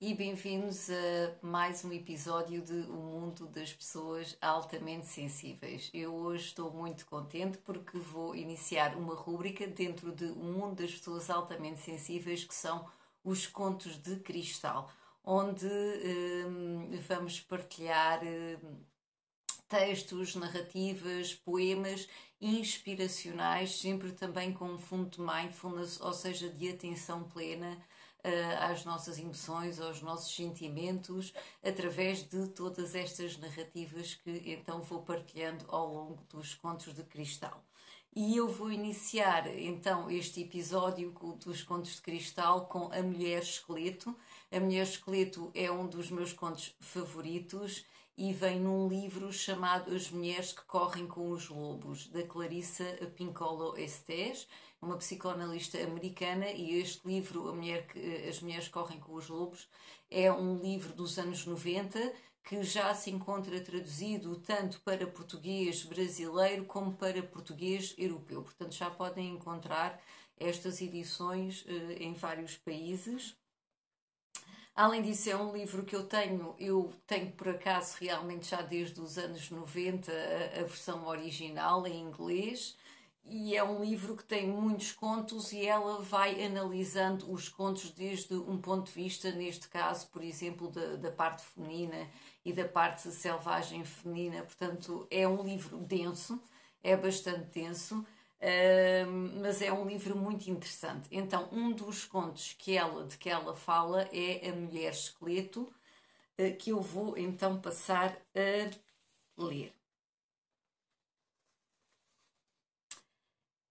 e bem-vindos a mais um episódio de O Mundo das Pessoas Altamente Sensíveis. Eu hoje estou muito contente porque vou iniciar uma rúbrica dentro de O Mundo das Pessoas Altamente Sensíveis que são os contos de cristal, onde hum, vamos partilhar hum, textos, narrativas, poemas inspiracionais, sempre também com um fundo de mindfulness, ou seja, de atenção plena às nossas emoções, aos nossos sentimentos, através de todas estas narrativas que então vou partilhando ao longo dos Contos de Cristal. E eu vou iniciar então este episódio dos Contos de Cristal com A Mulher Esqueleto. A Mulher Esqueleto é um dos meus contos favoritos e vem num livro chamado As Mulheres que Correm com os Lobos, da Clarissa Pincolo Estés uma psicoanalista americana, e este livro, Mulher que, As Mulheres Correm com os Lobos, é um livro dos anos 90 que já se encontra traduzido tanto para português brasileiro como para português europeu. Portanto, já podem encontrar estas edições eh, em vários países. Além disso, é um livro que eu tenho, eu tenho por acaso realmente já desde os anos 90 a, a versão original em inglês e é um livro que tem muitos contos e ela vai analisando os contos desde um ponto de vista, neste caso, por exemplo, da, da parte feminina e da parte selvagem feminina. Portanto, é um livro denso, é bastante denso, mas é um livro muito interessante. Então, um dos contos que ela, de que ela fala é A Mulher Esqueleto, uh, que eu vou então passar a ler.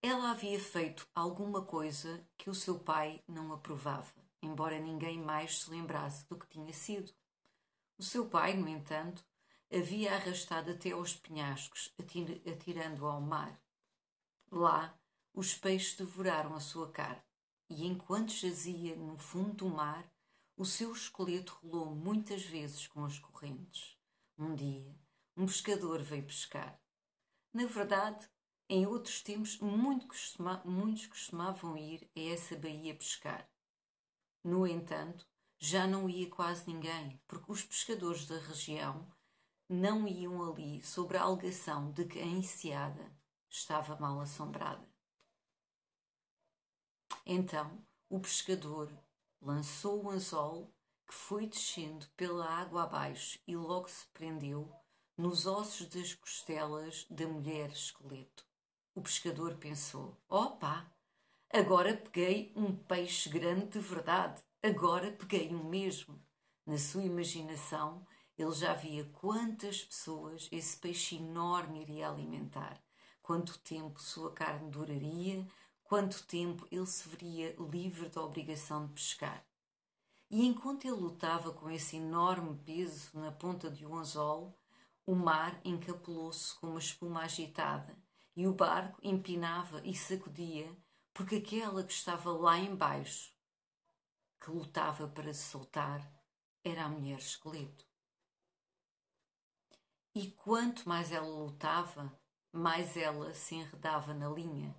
Ela havia feito alguma coisa que o seu pai não aprovava, embora ninguém mais se lembrasse do que tinha sido. O seu pai, no entanto, havia arrastado até aos penhascos, atirando ao mar. Lá, os peixes devoraram a sua carne, e enquanto jazia no fundo do mar, o seu esqueleto rolou muitas vezes com as correntes. Um dia, um pescador veio pescar. Na verdade, em outros tempos, muito costuma, muitos costumavam ir a essa baía pescar. No entanto, já não ia quase ninguém, porque os pescadores da região não iam ali sobre a alegação de que a enseada estava mal assombrada. Então, o pescador lançou o anzol que foi descendo pela água abaixo e logo se prendeu nos ossos das costelas da mulher esqueleto. O pescador pensou: opa, agora peguei um peixe grande de verdade, agora peguei um mesmo. Na sua imaginação, ele já via quantas pessoas esse peixe enorme iria alimentar, quanto tempo sua carne duraria, quanto tempo ele se veria livre da obrigação de pescar. E enquanto ele lutava com esse enorme peso na ponta de um anzol, o mar encapulou-se com uma espuma agitada e o barco empinava e sacudia, porque aquela que estava lá embaixo, que lutava para se soltar, era a mulher esqueleto. E quanto mais ela lutava, mais ela se enredava na linha,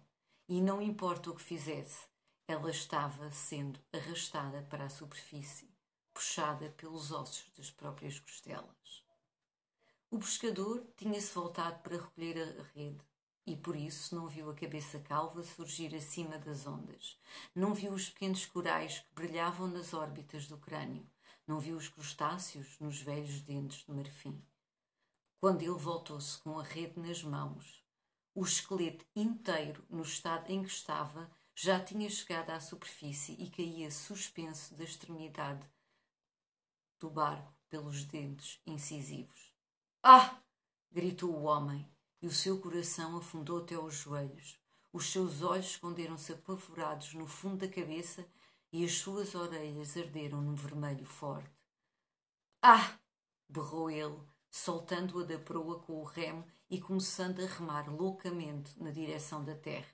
e não importa o que fizesse, ela estava sendo arrastada para a superfície, puxada pelos ossos das próprias costelas. O pescador tinha-se voltado para recolher a rede e por isso não viu a cabeça calva surgir acima das ondas. Não viu os pequenos corais que brilhavam nas órbitas do crânio. Não viu os crustáceos nos velhos dentes de marfim. Quando ele voltou-se com a rede nas mãos, o esqueleto inteiro, no estado em que estava, já tinha chegado à superfície e caía suspenso da extremidade do barco pelos dentes incisivos. Ah! gritou o homem e o seu coração afundou até aos joelhos. Os seus olhos esconderam-se apavorados no fundo da cabeça e as suas orelhas arderam num vermelho forte. Ah! berrou ele, soltando-a da proa com o remo e começando a remar loucamente na direção da terra.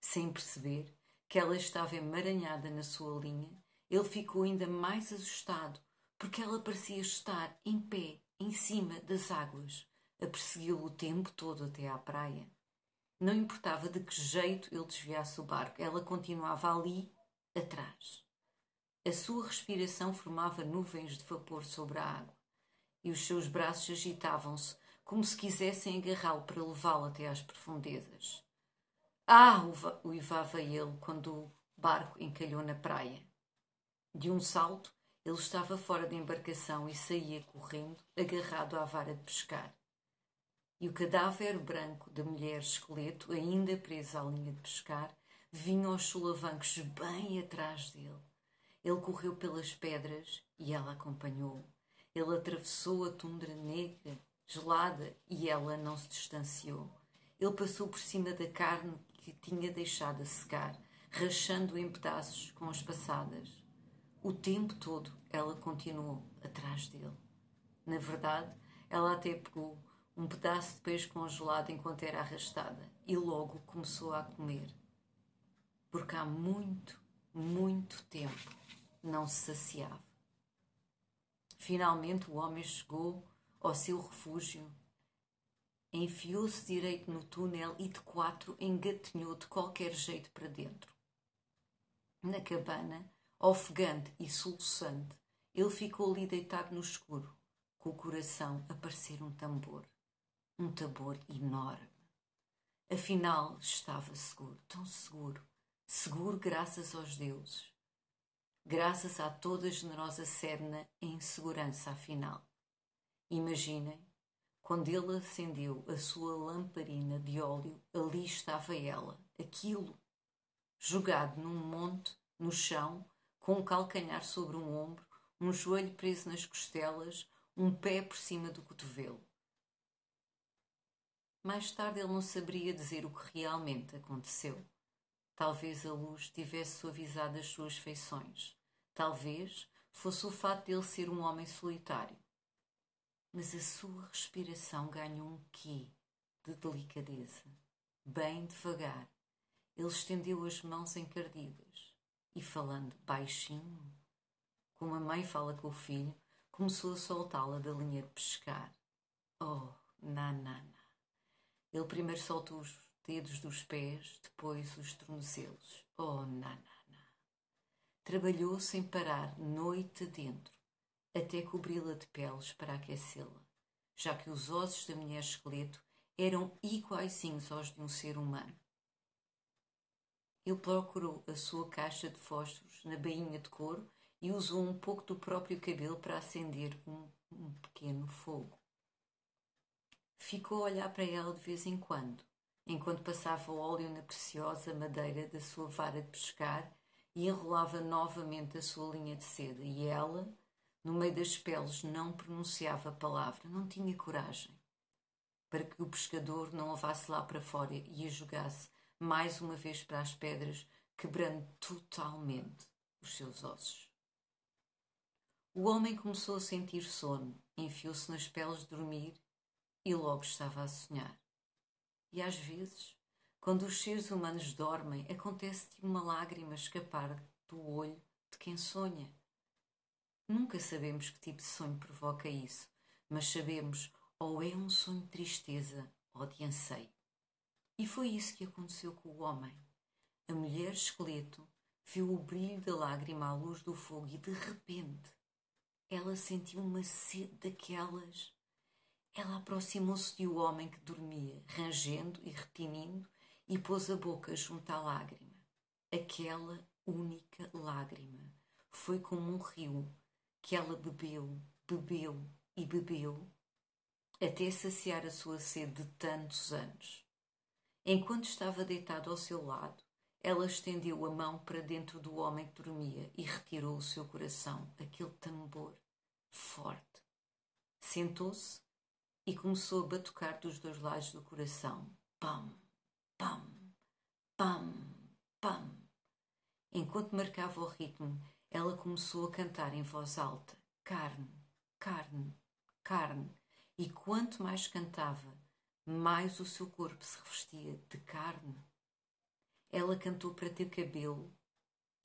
Sem perceber que ela estava emaranhada na sua linha, ele ficou ainda mais assustado, porque ela parecia estar em pé, em cima das águas, a persegui-lo o tempo todo até à praia. Não importava de que jeito ele desviasse o barco, ela continuava ali, atrás. A sua respiração formava nuvens de vapor sobre a água e os seus braços agitavam-se como se quisessem agarrá-lo para levá-lo até às profundezas. Ah! uivava ele quando o barco encalhou na praia. De um salto, ele estava fora da embarcação e saía correndo, agarrado à vara de pescar. E o cadáver branco da mulher esqueleto, ainda presa à linha de pescar, vinha aos solavancos bem atrás dele. Ele correu pelas pedras e ela acompanhou. Ele atravessou a tundra negra gelada, e ela não se distanciou. Ele passou por cima da carne que tinha deixado a secar, rachando em pedaços com as passadas. O tempo todo ela continuou atrás dele. Na verdade, ela até pegou um pedaço de peixe congelado enquanto era arrastada e logo começou a comer. Porque há muito, muito tempo não se saciava. Finalmente o homem chegou ao seu refúgio. Enfiou-se direito no túnel e de quatro engatinhou de qualquer jeito para dentro. Na cabana, ofegante e soluçante, ele ficou ali deitado no escuro, com o coração a parecer um tambor. Um tambor enorme. Afinal, estava seguro, tão seguro, seguro graças aos deuses. Graças a toda a generosa Serna em segurança, afinal. Imaginem, quando ele acendeu a sua lamparina de óleo, ali estava ela, aquilo, jogado num monte, no chão, com um calcanhar sobre um ombro, um joelho preso nas costelas, um pé por cima do cotovelo. Mais tarde ele não saberia dizer o que realmente aconteceu. Talvez a luz tivesse suavizado as suas feições. Talvez fosse o fato de ele ser um homem solitário mas a sua respiração ganhou um quê de delicadeza. Bem devagar, ele estendeu as mãos encardidas e, falando baixinho, como a mãe fala com o filho, começou a soltá-la da linha de pescar. Oh, nanana! Ele primeiro soltou os dedos dos pés, depois os tornozelos. Oh, nanana! Trabalhou sem parar, noite dentro, até cobri-la de peles para aquecê-la, já que os ossos da mulher esqueleto eram iguaizinhos aos de um ser humano. Ele procurou a sua caixa de fósforos na bainha de couro e usou um pouco do próprio cabelo para acender um, um pequeno fogo. Ficou a olhar para ela de vez em quando, enquanto passava óleo na preciosa madeira da sua vara de pescar e enrolava novamente a sua linha de seda, e ela, no meio das peles, não pronunciava a palavra, não tinha coragem, para que o pescador não a lá para fora e a jogasse mais uma vez para as pedras, quebrando totalmente os seus ossos. O homem começou a sentir sono, enfiou-se nas peles de dormir e logo estava a sonhar. E às vezes, quando os seres humanos dormem, acontece-te uma lágrima escapar do olho de quem sonha Nunca sabemos que tipo de sonho provoca isso, mas sabemos ou é um sonho de tristeza ou de anseio. E foi isso que aconteceu com o homem. A mulher esqueleto viu o brilho da lágrima à luz do fogo e de repente ela sentiu uma sede daquelas. Ela aproximou-se de o homem que dormia, rangendo e retinindo, e pôs a boca junto à lágrima. Aquela única lágrima foi como um rio que ela bebeu, bebeu e bebeu até saciar a sua sede de tantos anos. Enquanto estava deitado ao seu lado, ela estendeu a mão para dentro do homem que dormia e retirou o seu coração, aquele tambor forte. Sentou-se e começou a batucar dos dois lados do coração. Pam, pam, pam, pam. Enquanto marcava o ritmo, ela começou a cantar em voz alta: carne, carne, carne. E quanto mais cantava, mais o seu corpo se revestia de carne. Ela cantou para ter cabelo,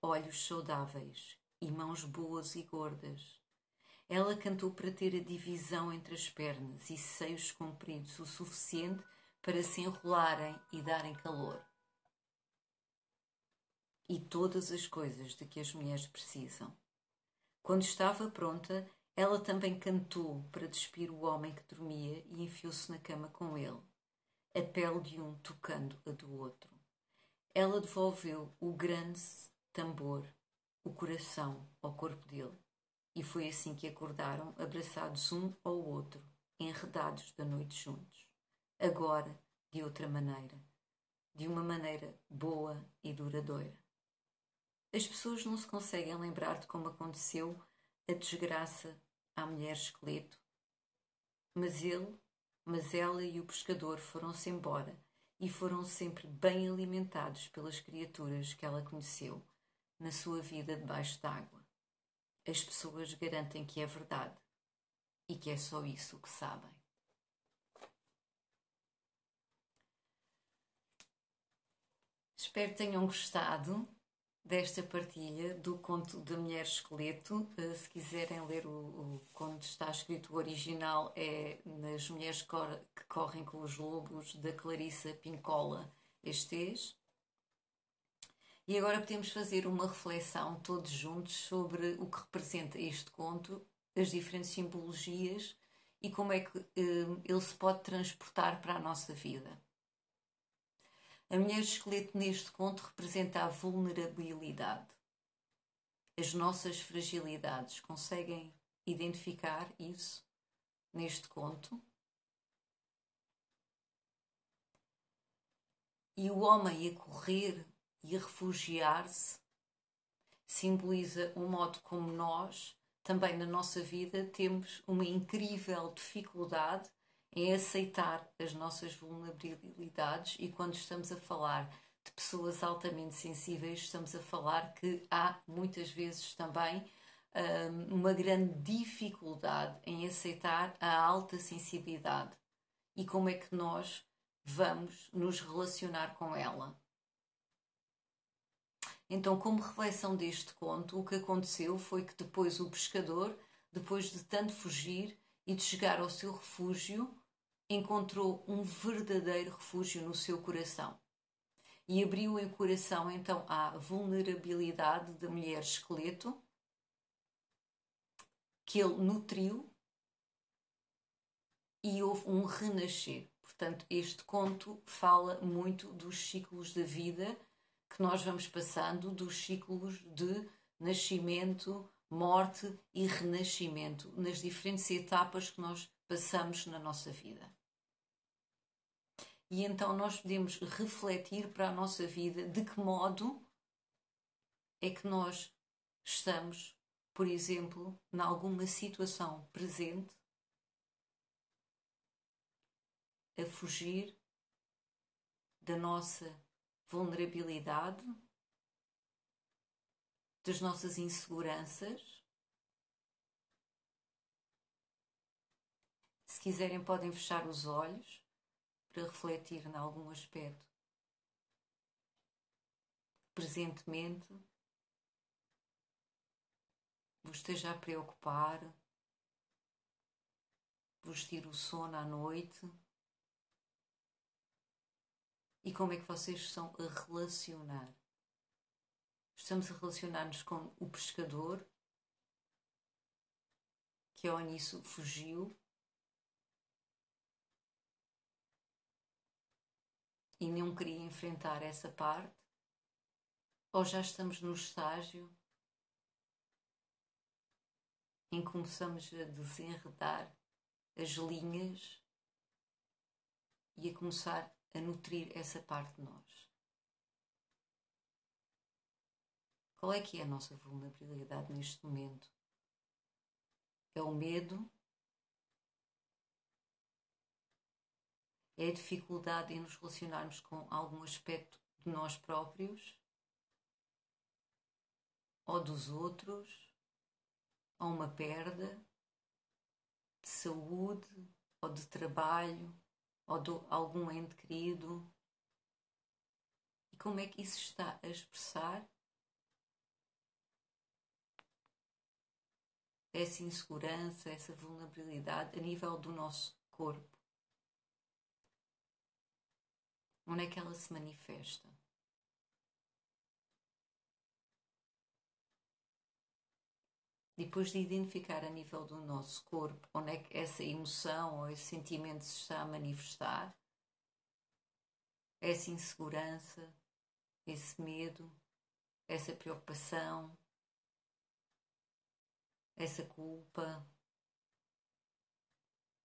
olhos saudáveis e mãos boas e gordas. Ela cantou para ter a divisão entre as pernas e seios compridos o suficiente para se enrolarem e darem calor. E todas as coisas de que as mulheres precisam. Quando estava pronta, ela também cantou para despir o homem que dormia e enfiou-se na cama com ele, a pele de um tocando a do outro. Ela devolveu o grande tambor, o coração, ao corpo dele. E foi assim que acordaram, abraçados um ao outro, enredados da noite juntos. Agora, de outra maneira, de uma maneira boa e duradoura. As pessoas não se conseguem lembrar de como aconteceu a desgraça à mulher esqueleto, mas ele, mas ela e o pescador foram-se embora e foram sempre bem alimentados pelas criaturas que ela conheceu na sua vida debaixo d'água. As pessoas garantem que é verdade e que é só isso que sabem. Espero que tenham gostado desta partilha do conto da Mulher Esqueleto. Eh, se quiserem ler o, o conto está escrito o original é nas Mulheres que Correm com os Lobos, da Clarissa Pincola Estes. E agora podemos fazer uma reflexão todos juntos sobre o que representa este conto, as diferentes simbologias e como é que eh, ele se pode transportar para a nossa vida. A mulher esqueleto neste conto representa a vulnerabilidade. As nossas fragilidades. Conseguem identificar isso neste conto? E o homem a correr e refugiar-se simboliza o modo como nós, também na nossa vida, temos uma incrível dificuldade em aceitar as nossas vulnerabilidades e quando estamos a falar de pessoas altamente sensíveis, estamos a falar que há muitas vezes também um, uma grande dificuldade em aceitar a alta sensibilidade e como é que nós vamos nos relacionar com ela. Então, como reflexão deste conto, o que aconteceu foi que depois o pescador, depois de tanto fugir e de chegar ao seu refúgio, encontrou um verdadeiro refúgio no seu coração. E abriu o coração então à vulnerabilidade da mulher esqueleto, que ele nutriu e houve um renascer. Portanto, este conto fala muito dos ciclos da vida nós vamos passando dos ciclos de nascimento, morte e renascimento, nas diferentes etapas que nós passamos na nossa vida. E então nós podemos refletir para a nossa vida de que modo é que nós estamos, por exemplo, em alguma situação presente, a fugir da nossa vulnerabilidade, das nossas inseguranças. Se quiserem, podem fechar os olhos para refletir em algum aspecto. Presentemente, vos esteja a preocupar, vos tira o sono à noite e como é que vocês estão a relacionar. Estamos a relacionar-nos com o pescador, que ao início fugiu e não queria enfrentar essa parte, ou já estamos no estágio em que começamos a desenredar as linhas e a começar a nutrir essa parte de nós. Qual é que é a nossa vulnerabilidade neste momento? É o medo? É a dificuldade em nos relacionarmos com algum aspecto de nós próprios? Ou dos outros? Ou uma perda de saúde? Ou de trabalho? Ou de algum ente querido. E como é que isso está a expressar essa insegurança, essa vulnerabilidade a nível do nosso corpo? Onde é que ela se manifesta? Depois de identificar a nível do nosso corpo onde é que essa emoção ou esse sentimento se está a manifestar, essa insegurança, esse medo, essa preocupação, essa culpa,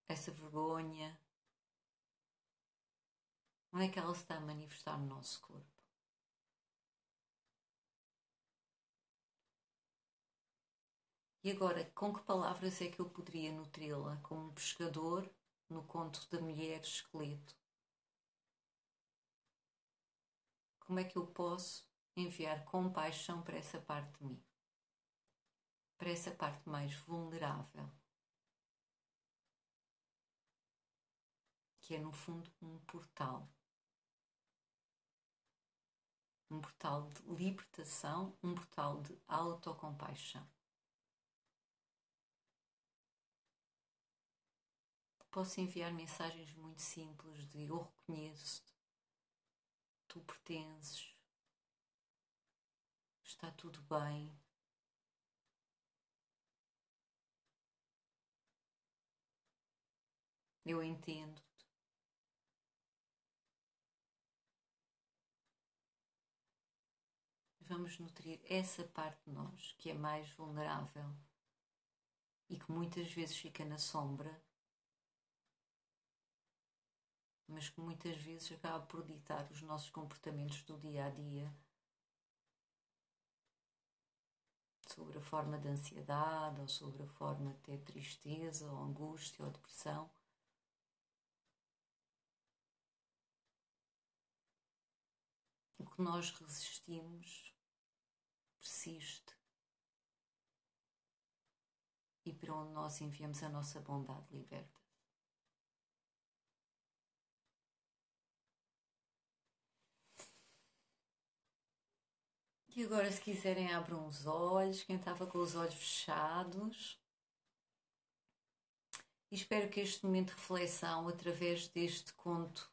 essa vergonha, onde é que ela se está a manifestar no nosso corpo? E agora, com que palavras é que eu poderia nutri-la como um pescador no conto da mulher esqueleto? Como é que eu posso enviar compaixão para essa parte de mim? Para essa parte mais vulnerável? Que é, no fundo, um portal. Um portal de libertação, um portal de autocompaixão. Posso enviar mensagens muito simples de eu reconheço-te, tu pertences, está tudo bem. Eu entendo-te. Vamos nutrir essa parte de nós que é mais vulnerável e que muitas vezes fica na sombra mas que muitas vezes acaba por ditar os nossos comportamentos do dia a dia sobre a forma de ansiedade ou sobre a forma de ter tristeza ou angústia ou depressão. O que nós resistimos persiste. E para onde nós enviamos a nossa bondade liberta. E agora, se quiserem, abram os olhos. Quem estava com os olhos fechados. E espero que este momento de reflexão, através deste conto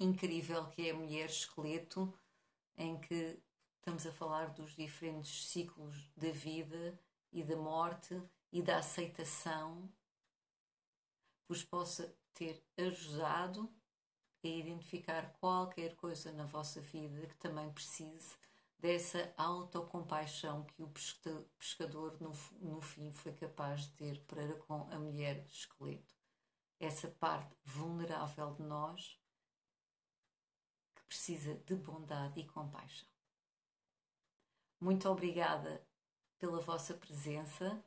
incrível que é Mulher Esqueleto, em que estamos a falar dos diferentes ciclos da vida e da morte e da aceitação, vos possa ter ajudado a identificar qualquer coisa na vossa vida que também precise dessa autocompaixão que o pescador no, no fim foi capaz de ter para com a mulher esqueleto. Essa parte vulnerável de nós que precisa de bondade e compaixão. Muito obrigada pela vossa presença,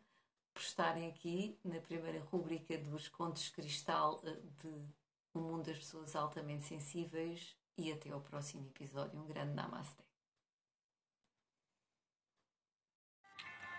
por estarem aqui na primeira rúbrica dos Contos Cristal eh, de O Mundo das Pessoas Altamente Sensíveis e até ao próximo episódio. Um grande Namaste.